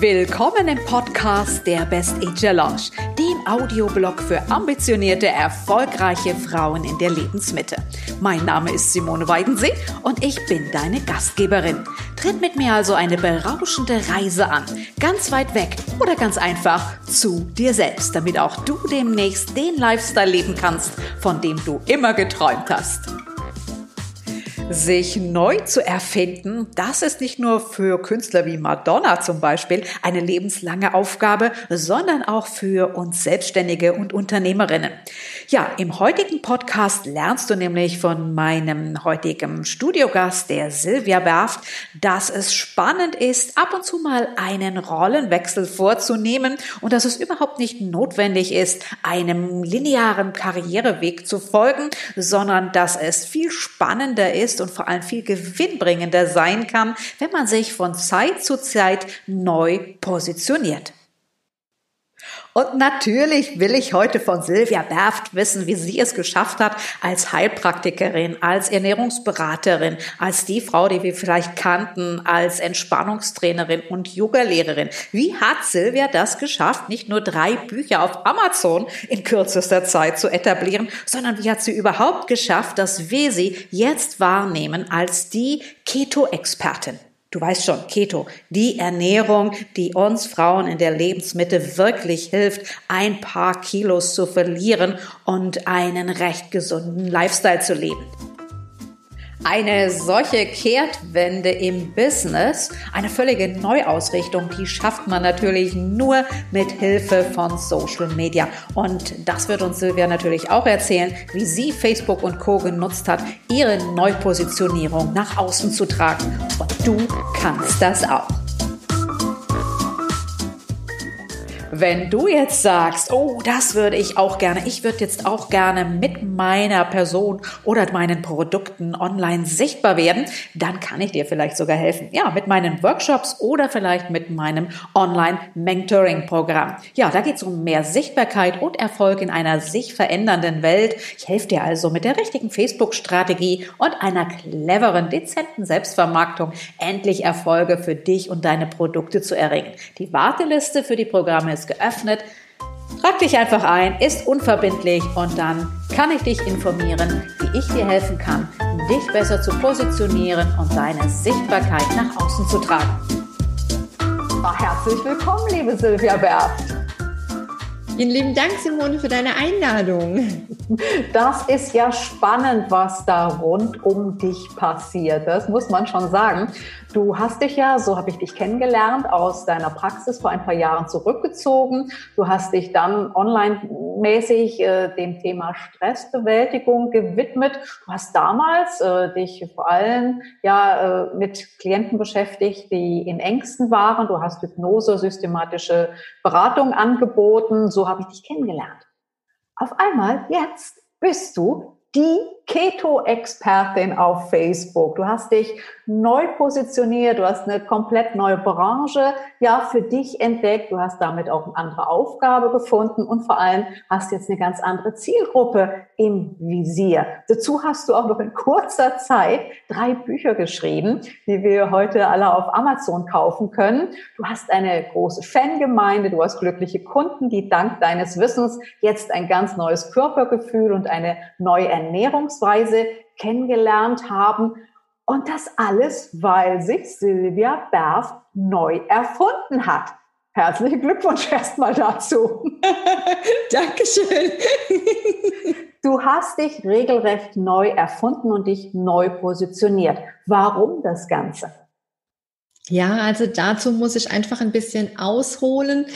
Willkommen im Podcast der Best Ager Lounge, dem Audioblog für ambitionierte, erfolgreiche Frauen in der Lebensmitte. Mein Name ist Simone Weidensee und ich bin deine Gastgeberin. Tritt mit mir also eine berauschende Reise an, ganz weit weg oder ganz einfach zu dir selbst, damit auch du demnächst den Lifestyle leben kannst, von dem du immer geträumt hast. Sich neu zu erfinden, das ist nicht nur für Künstler wie Madonna zum Beispiel eine lebenslange Aufgabe, sondern auch für uns Selbstständige und Unternehmerinnen. Ja, im heutigen Podcast lernst du nämlich von meinem heutigen Studiogast, der Silvia Berft, dass es spannend ist, ab und zu mal einen Rollenwechsel vorzunehmen und dass es überhaupt nicht notwendig ist, einem linearen Karriereweg zu folgen, sondern dass es viel spannender ist, ist und vor allem viel gewinnbringender sein kann, wenn man sich von Zeit zu Zeit neu positioniert. Und natürlich will ich heute von Silvia Berft wissen, wie sie es geschafft hat, als Heilpraktikerin, als Ernährungsberaterin, als die Frau, die wir vielleicht kannten, als Entspannungstrainerin und Yogalehrerin. Wie hat Silvia das geschafft, nicht nur drei Bücher auf Amazon in kürzester Zeit zu etablieren, sondern wie hat sie überhaupt geschafft, dass wir sie jetzt wahrnehmen als die Keto-Expertin? Du weißt schon, Keto, die Ernährung, die uns Frauen in der Lebensmitte wirklich hilft, ein paar Kilos zu verlieren und einen recht gesunden Lifestyle zu leben. Eine solche Kehrtwende im Business, eine völlige Neuausrichtung, die schafft man natürlich nur mit Hilfe von Social Media. Und das wird uns Silvia natürlich auch erzählen, wie sie Facebook und Co. genutzt hat, ihre Neupositionierung nach außen zu tragen. Und du kannst das auch. Wenn du jetzt sagst, oh, das würde ich auch gerne, ich würde jetzt auch gerne mit meiner Person oder meinen Produkten online sichtbar werden, dann kann ich dir vielleicht sogar helfen. Ja, mit meinen Workshops oder vielleicht mit meinem Online-Mentoring-Programm. Ja, da geht es um mehr Sichtbarkeit und Erfolg in einer sich verändernden Welt. Ich helfe dir also mit der richtigen Facebook-Strategie und einer cleveren, dezenten Selbstvermarktung endlich Erfolge für dich und deine Produkte zu erringen. Die Warteliste für die Programme ist geöffnet. Trag dich einfach ein, ist unverbindlich und dann kann ich dich informieren, wie ich dir helfen kann, dich besser zu positionieren und deine Sichtbarkeit nach außen zu tragen. Herzlich willkommen, liebe Silvia Berft. Vielen lieben Dank, Simone, für deine Einladung. Das ist ja spannend, was da rund um dich passiert. Das muss man schon sagen. Du hast dich ja, so habe ich dich kennengelernt, aus deiner Praxis vor ein paar Jahren zurückgezogen. Du hast dich dann online-mäßig äh, dem Thema Stressbewältigung gewidmet. Du hast damals äh, dich vor allem ja äh, mit Klienten beschäftigt, die in Ängsten waren. Du hast Hypnose, systematische Beratung angeboten. So habe ich dich kennengelernt. Auf einmal, jetzt bist du die Keto-Expertin auf Facebook. Du hast dich neu positioniert, du hast eine komplett neue Branche ja für dich entdeckt, du hast damit auch eine andere Aufgabe gefunden und vor allem hast jetzt eine ganz andere Zielgruppe im Visier. Dazu hast du auch noch in kurzer Zeit drei Bücher geschrieben, die wir heute alle auf Amazon kaufen können. Du hast eine große Fangemeinde, du hast glückliche Kunden, die dank deines Wissens jetzt ein ganz neues Körpergefühl und eine neue Ernährungsweise kennengelernt haben und das alles, weil sich Silvia Berf neu erfunden hat. Herzlichen Glückwunsch erstmal dazu. Dankeschön. Du hast dich regelrecht neu erfunden und dich neu positioniert. Warum das Ganze? Ja, also dazu muss ich einfach ein bisschen ausholen.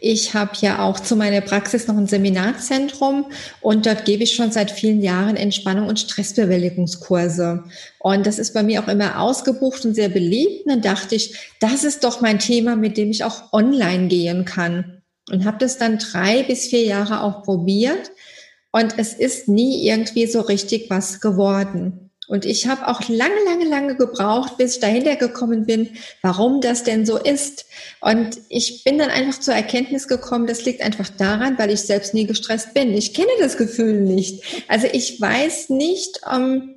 Ich habe ja auch zu meiner Praxis noch ein Seminarzentrum und dort gebe ich schon seit vielen Jahren Entspannung und Stressbewältigungskurse. Und das ist bei mir auch immer ausgebucht und sehr beliebt. Und dann dachte ich, das ist doch mein Thema, mit dem ich auch online gehen kann. Und habe das dann drei bis vier Jahre auch probiert. Und es ist nie irgendwie so richtig was geworden. Und ich habe auch lange, lange, lange gebraucht, bis ich dahinter gekommen bin, warum das denn so ist. Und ich bin dann einfach zur Erkenntnis gekommen, das liegt einfach daran, weil ich selbst nie gestresst bin. Ich kenne das Gefühl nicht. Also ich weiß nicht, ähm,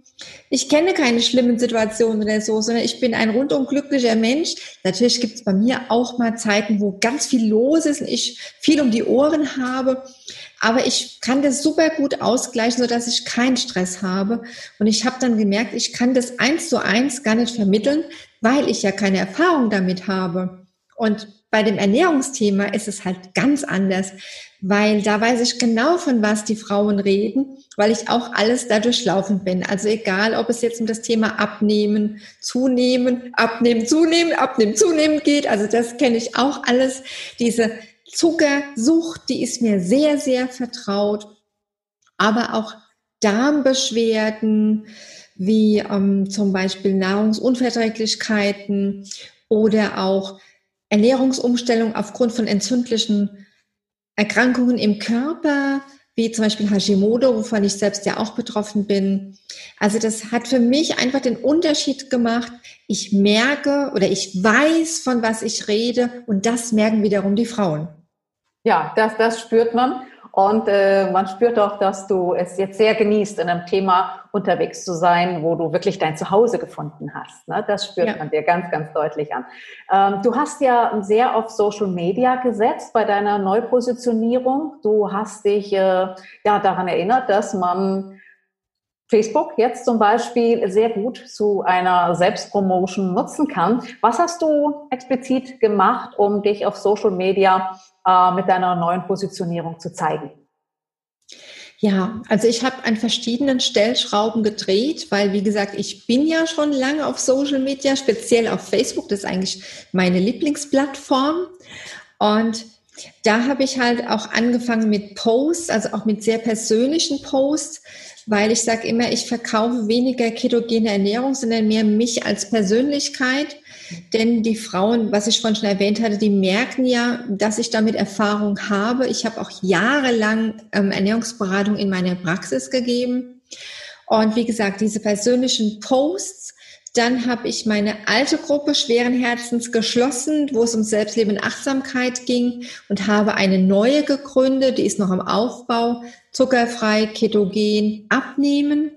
Ich kenne keine schlimmen Situationen oder so, sondern ich bin ein rundum glücklicher Mensch. Natürlich gibt es bei mir auch mal Zeiten, wo ganz viel los ist und ich viel um die Ohren habe. Aber ich kann das super gut ausgleichen, sodass ich keinen Stress habe. Und ich habe dann gemerkt, ich kann das eins zu eins gar nicht vermitteln, weil ich ja keine Erfahrung damit habe. Und bei dem Ernährungsthema ist es halt ganz anders, weil da weiß ich genau, von was die Frauen reden, weil ich auch alles da durchlaufen bin. Also egal, ob es jetzt um das Thema Abnehmen, Zunehmen, Abnehmen, Zunehmen, Abnehmen, Zunehmen geht, also das kenne ich auch alles. Diese Zuckersucht, die ist mir sehr, sehr vertraut, aber auch Darmbeschwerden, wie ähm, zum Beispiel Nahrungsunverträglichkeiten oder auch Ernährungsumstellung aufgrund von entzündlichen Erkrankungen im Körper, wie zum Beispiel Hashimoto, wovon ich selbst ja auch betroffen bin. Also das hat für mich einfach den Unterschied gemacht. Ich merke oder ich weiß, von was ich rede und das merken wiederum die Frauen. Ja, das, das spürt man. Und äh, man spürt auch, dass du es jetzt sehr genießt, in einem Thema unterwegs zu sein, wo du wirklich dein Zuhause gefunden hast. Ne? Das spürt ja. man dir ganz, ganz deutlich an. Ähm, du hast ja sehr auf Social Media gesetzt bei deiner Neupositionierung. Du hast dich äh, ja daran erinnert, dass man Facebook jetzt zum Beispiel sehr gut zu einer Selbstpromotion nutzen kann. Was hast du explizit gemacht, um dich auf Social Media äh, mit deiner neuen Positionierung zu zeigen? Ja, also ich habe an verschiedenen Stellschrauben gedreht, weil wie gesagt, ich bin ja schon lange auf Social Media, speziell auf Facebook, das ist eigentlich meine Lieblingsplattform. Und da habe ich halt auch angefangen mit Posts, also auch mit sehr persönlichen Posts, weil ich sage immer, ich verkaufe weniger ketogene Ernährung, sondern mehr mich als Persönlichkeit. Denn die Frauen, was ich vorhin schon erwähnt hatte, die merken ja, dass ich damit Erfahrung habe. Ich habe auch jahrelang ähm, Ernährungsberatung in meiner Praxis gegeben. Und wie gesagt, diese persönlichen Posts, dann habe ich meine alte Gruppe schweren Herzens geschlossen, wo es um Selbstleben und Achtsamkeit ging und habe eine neue gegründet, die ist noch im Aufbau, zuckerfrei, ketogen, abnehmen.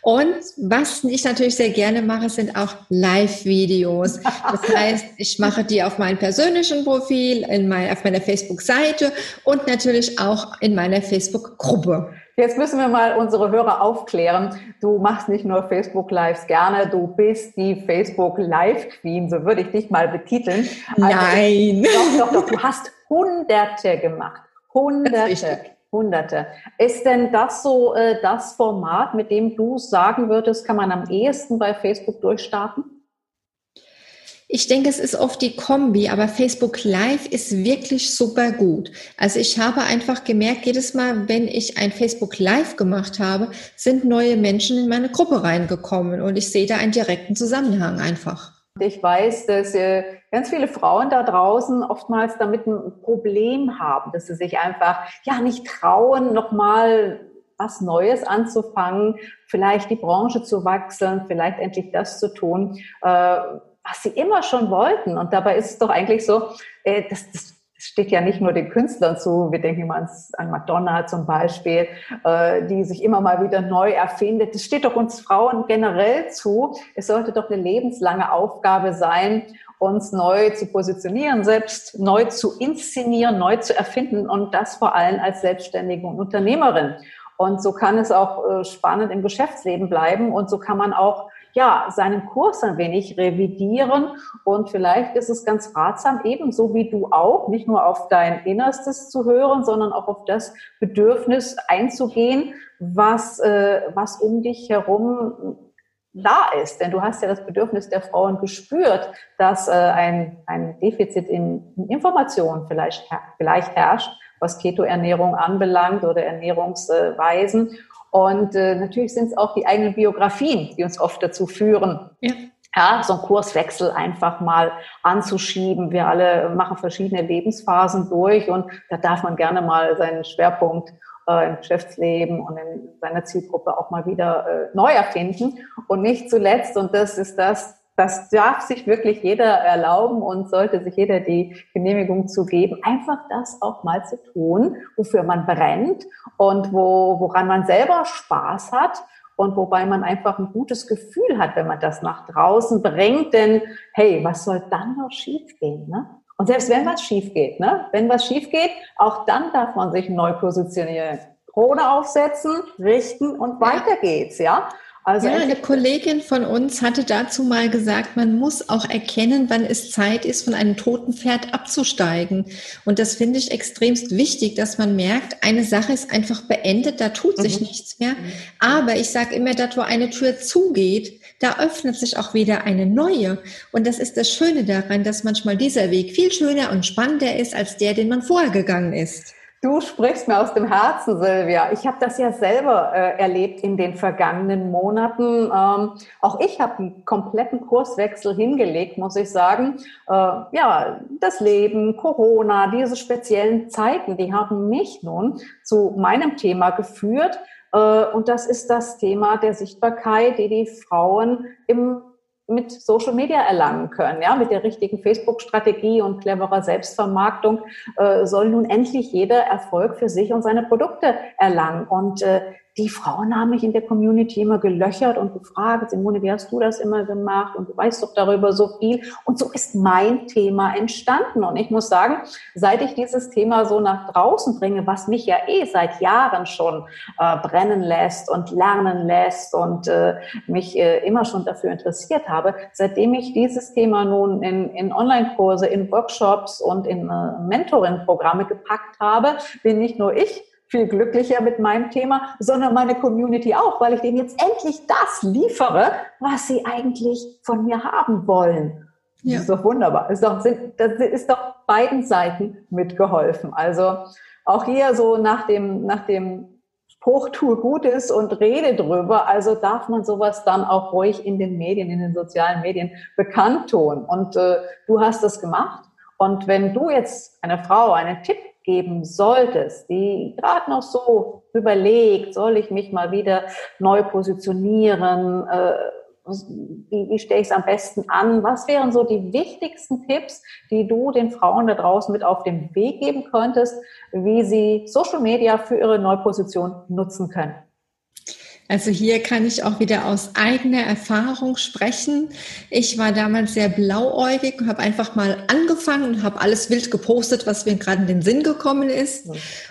Und was ich natürlich sehr gerne mache, sind auch Live-Videos. Das heißt, ich mache die auf meinem persönlichen Profil, in mein, auf meiner Facebook-Seite und natürlich auch in meiner Facebook-Gruppe. Jetzt müssen wir mal unsere Hörer aufklären. Du machst nicht nur Facebook Lives gerne, du bist die Facebook Live Queen, so würde ich dich mal betiteln. Also, Nein. Doch, doch, doch, du hast Hunderte gemacht. Hunderte. Hunderte. Ist denn das so äh, das Format, mit dem du sagen würdest, kann man am ehesten bei Facebook durchstarten? Ich denke, es ist oft die Kombi, aber Facebook Live ist wirklich super gut. Also ich habe einfach gemerkt, jedes Mal, wenn ich ein Facebook Live gemacht habe, sind neue Menschen in meine Gruppe reingekommen und ich sehe da einen direkten Zusammenhang einfach. Ich weiß, dass äh, ganz viele Frauen da draußen oftmals damit ein Problem haben, dass sie sich einfach ja nicht trauen, nochmal was Neues anzufangen, vielleicht die Branche zu wechseln, vielleicht endlich das zu tun, äh, was sie immer schon wollten. Und dabei ist es doch eigentlich so, äh, das, das steht ja nicht nur den Künstlern zu, wir denken mal an Madonna zum Beispiel, äh, die sich immer mal wieder neu erfindet. Das steht doch uns Frauen generell zu. Es sollte doch eine lebenslange Aufgabe sein, uns neu zu positionieren, selbst neu zu inszenieren, neu zu erfinden und das vor allem als Selbstständige und Unternehmerin. Und so kann es auch äh, spannend im Geschäftsleben bleiben und so kann man auch ja, seinen Kurs ein wenig revidieren. Und vielleicht ist es ganz ratsam, ebenso wie du auch, nicht nur auf dein Innerstes zu hören, sondern auch auf das Bedürfnis einzugehen, was, äh, was um dich herum da ist. Denn du hast ja das Bedürfnis der Frauen gespürt, dass äh, ein, ein Defizit in, in Informationen vielleicht, vielleicht herrscht, was Ketoernährung anbelangt oder Ernährungsweisen. Und äh, natürlich sind es auch die eigenen Biografien, die uns oft dazu führen, ja. ja. so einen Kurswechsel einfach mal anzuschieben. Wir alle machen verschiedene Lebensphasen durch und da darf man gerne mal seinen Schwerpunkt äh, im Geschäftsleben und in seiner Zielgruppe auch mal wieder äh, neu erfinden. Und nicht zuletzt, und das ist das, das darf sich wirklich jeder erlauben und sollte sich jeder die Genehmigung zu geben, einfach das auch mal zu tun, wofür man brennt und wo, woran man selber Spaß hat. und wobei man einfach ein gutes Gefühl hat, wenn man das nach draußen bringt. Denn hey, was soll dann noch schiefgehen? Ne? Und selbst wenn was schief geht, ne? wenn was schief geht, auch dann darf man sich neu positionieren. Krone aufsetzen, richten und weiter geht's, ja. Also ja, eine Kollegin von uns hatte dazu mal gesagt, man muss auch erkennen, wann es Zeit ist, von einem toten Pferd abzusteigen. Und das finde ich extremst wichtig, dass man merkt, eine Sache ist einfach beendet, da tut sich mhm. nichts mehr. Aber ich sage immer, dort, wo eine Tür zugeht, da öffnet sich auch wieder eine neue. Und das ist das Schöne daran, dass manchmal dieser Weg viel schöner und spannender ist als der, den man vorher gegangen ist. Du sprichst mir aus dem Herzen, Silvia. Ich habe das ja selber äh, erlebt in den vergangenen Monaten. Ähm, auch ich habe einen kompletten Kurswechsel hingelegt, muss ich sagen. Äh, ja, das Leben, Corona, diese speziellen Zeiten, die haben mich nun zu meinem Thema geführt. Äh, und das ist das Thema der Sichtbarkeit, die die Frauen im mit Social Media erlangen können. Ja, mit der richtigen Facebook-Strategie und cleverer Selbstvermarktung äh, soll nun endlich jeder Erfolg für sich und seine Produkte erlangen. Und äh, die Frauen haben mich in der Community immer gelöchert und gefragt, Simone, wie hast du das immer gemacht? Und du weißt doch darüber so viel. Und so ist mein Thema entstanden. Und ich muss sagen, seit ich dieses Thema so nach draußen bringe, was mich ja eh seit Jahren schon äh, brennen lässt und lernen lässt und äh, mich äh, immer schon dafür interessiert habe, seitdem ich dieses Thema nun in, in Online-Kurse, in Workshops und in äh, Mentoring-Programme gepackt habe, bin nicht nur ich viel glücklicher mit meinem Thema, sondern meine Community auch, weil ich denen jetzt endlich das liefere, was sie eigentlich von mir haben wollen. Ja. Das ist doch wunderbar. Das ist doch, das ist doch beiden Seiten mitgeholfen. Also auch hier so nach dem, nach dem Spruch, tue Gutes und rede drüber. Also darf man sowas dann auch ruhig in den Medien, in den sozialen Medien bekannt tun. Und äh, du hast das gemacht. Und wenn du jetzt einer Frau einen Tipp geben solltest, die gerade noch so überlegt, soll ich mich mal wieder neu positionieren, äh, wie, wie stelle ich es am besten an? Was wären so die wichtigsten Tipps, die du den Frauen da draußen mit auf den Weg geben könntest, wie sie Social Media für ihre Neuposition nutzen können? Also hier kann ich auch wieder aus eigener Erfahrung sprechen. Ich war damals sehr blauäugig und habe einfach mal angefangen und habe alles wild gepostet, was mir gerade in den Sinn gekommen ist.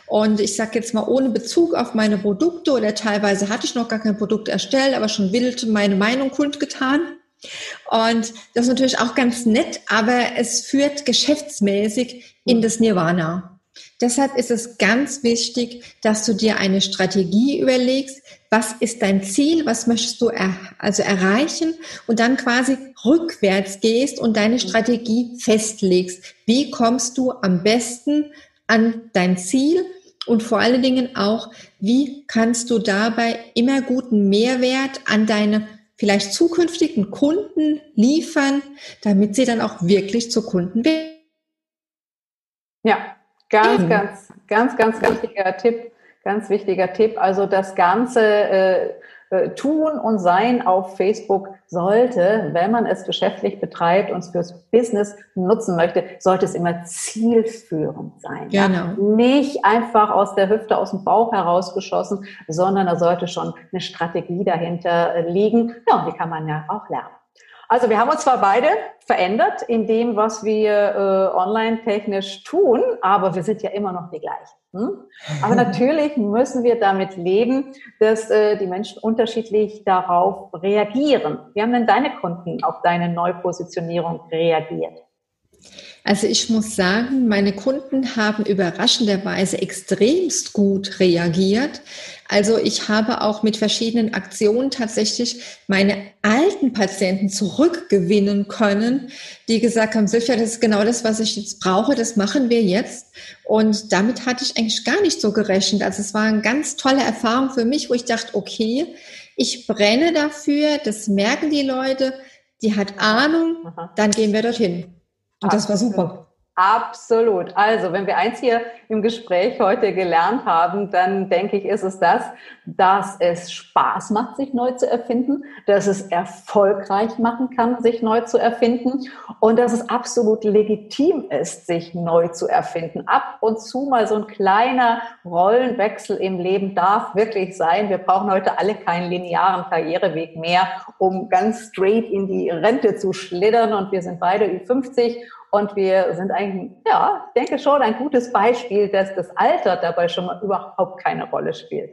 Und ich sage jetzt mal ohne Bezug auf meine Produkte oder teilweise hatte ich noch gar kein Produkt erstellt, aber schon wild meine Meinung kundgetan. Und das ist natürlich auch ganz nett, aber es führt geschäftsmäßig in das Nirvana. Deshalb ist es ganz wichtig, dass du dir eine Strategie überlegst, was ist dein Ziel, was möchtest du er, also erreichen? Und dann quasi rückwärts gehst und deine Strategie festlegst. Wie kommst du am besten an dein Ziel? Und vor allen Dingen auch, wie kannst du dabei immer guten Mehrwert an deine vielleicht zukünftigen Kunden liefern, damit sie dann auch wirklich zu Kunden werden. Ja, ganz, ganz, ganz, ganz, ganz wichtiger Tipp Ganz wichtiger Tipp. Also das ganze äh, äh, Tun und Sein auf Facebook sollte, wenn man es geschäftlich betreibt und es fürs Business nutzen möchte, sollte es immer zielführend sein. Genau. Nicht einfach aus der Hüfte, aus dem Bauch herausgeschossen, sondern da sollte schon eine Strategie dahinter liegen. Ja, und die kann man ja auch lernen. Also wir haben uns zwar beide verändert in dem, was wir äh, online technisch tun, aber wir sind ja immer noch die gleichen. Hm? Aber natürlich müssen wir damit leben, dass äh, die Menschen unterschiedlich darauf reagieren. Wie haben denn deine Kunden auf deine Neupositionierung reagiert? Also ich muss sagen, meine Kunden haben überraschenderweise extremst gut reagiert. Also ich habe auch mit verschiedenen Aktionen tatsächlich meine alten Patienten zurückgewinnen können, die gesagt haben, Silvia, das ist genau das, was ich jetzt brauche, das machen wir jetzt. Und damit hatte ich eigentlich gar nicht so gerechnet. Also es war eine ganz tolle Erfahrung für mich, wo ich dachte, okay, ich brenne dafür, das merken die Leute, die hat Ahnung, dann gehen wir dorthin. Und das war super. Absolut. Also, wenn wir eins hier im Gespräch heute gelernt haben, dann denke ich, ist es das, dass es Spaß macht, sich neu zu erfinden, dass es erfolgreich machen kann, sich neu zu erfinden und dass es absolut legitim ist, sich neu zu erfinden. Ab und zu mal so ein kleiner Rollenwechsel im Leben darf wirklich sein. Wir brauchen heute alle keinen linearen Karriereweg mehr, um ganz straight in die Rente zu schlittern und wir sind beide über 50 und wir sind eigentlich, ja, ich denke schon ein gutes Beispiel, dass das Alter dabei schon mal überhaupt keine Rolle spielt.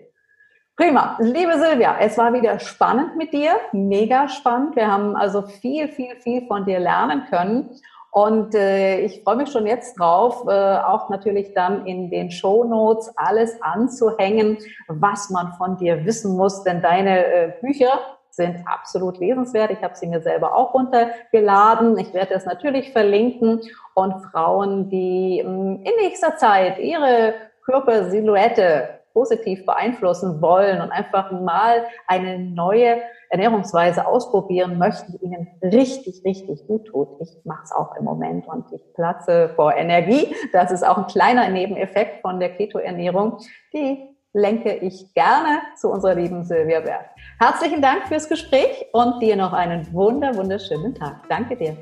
Prima. Liebe Silvia, es war wieder spannend mit dir, mega spannend. Wir haben also viel, viel, viel von dir lernen können. Und äh, ich freue mich schon jetzt drauf, äh, auch natürlich dann in den Show Notes alles anzuhängen, was man von dir wissen muss. Denn deine äh, Bücher, sind absolut lesenswert. Ich habe sie mir selber auch runtergeladen. Ich werde das natürlich verlinken. Und Frauen, die hm, in nächster Zeit ihre Körpersilhouette positiv beeinflussen wollen und einfach mal eine neue Ernährungsweise ausprobieren möchten, die ihnen richtig, richtig gut tut. Ich mache es auch im Moment und ich platze vor Energie. Das ist auch ein kleiner Nebeneffekt von der Keto-Ernährung. Die lenke ich gerne zu unserer lieben Silvia Berg. Herzlichen Dank fürs Gespräch und dir noch einen wunder, wunderschönen Tag. Danke dir.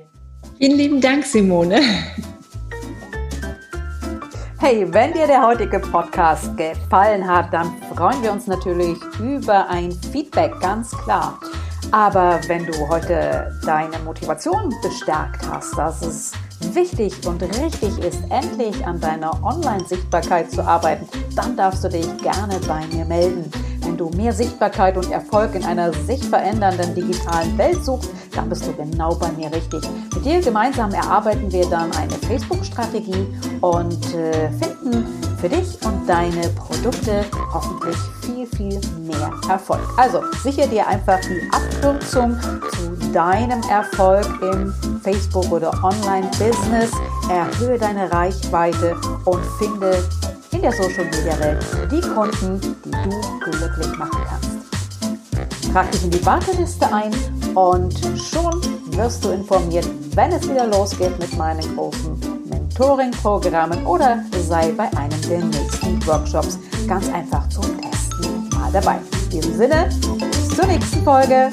Vielen lieben Dank, Simone. Hey, wenn dir der heutige Podcast gefallen hat, dann freuen wir uns natürlich über ein Feedback, ganz klar. Aber wenn du heute deine Motivation bestärkt hast, dass es wichtig und richtig ist, endlich an deiner Online-Sichtbarkeit zu arbeiten, dann darfst du dich gerne bei mir melden. Wenn du mehr Sichtbarkeit und Erfolg in einer sich verändernden digitalen Welt suchst, dann bist du genau bei mir richtig. Mit dir gemeinsam erarbeiten wir dann eine Facebook-Strategie und äh, finden für dich und deine Produkte hoffentlich viel, viel mehr Erfolg. Also sichere dir einfach die Abkürzung zu deinem Erfolg im Facebook- oder Online-Business, erhöhe deine Reichweite und finde in der Social-Media-Welt die Kunden, die du glücklich machen kannst. Trag dich in die Warteliste ein und schon wirst du informiert, wenn es wieder losgeht mit meinen großen Mentoring-Programmen oder sei bei einem der nächsten Workshops ganz einfach zum Testen mal dabei. In diesem Sinne, bis zur nächsten Folge.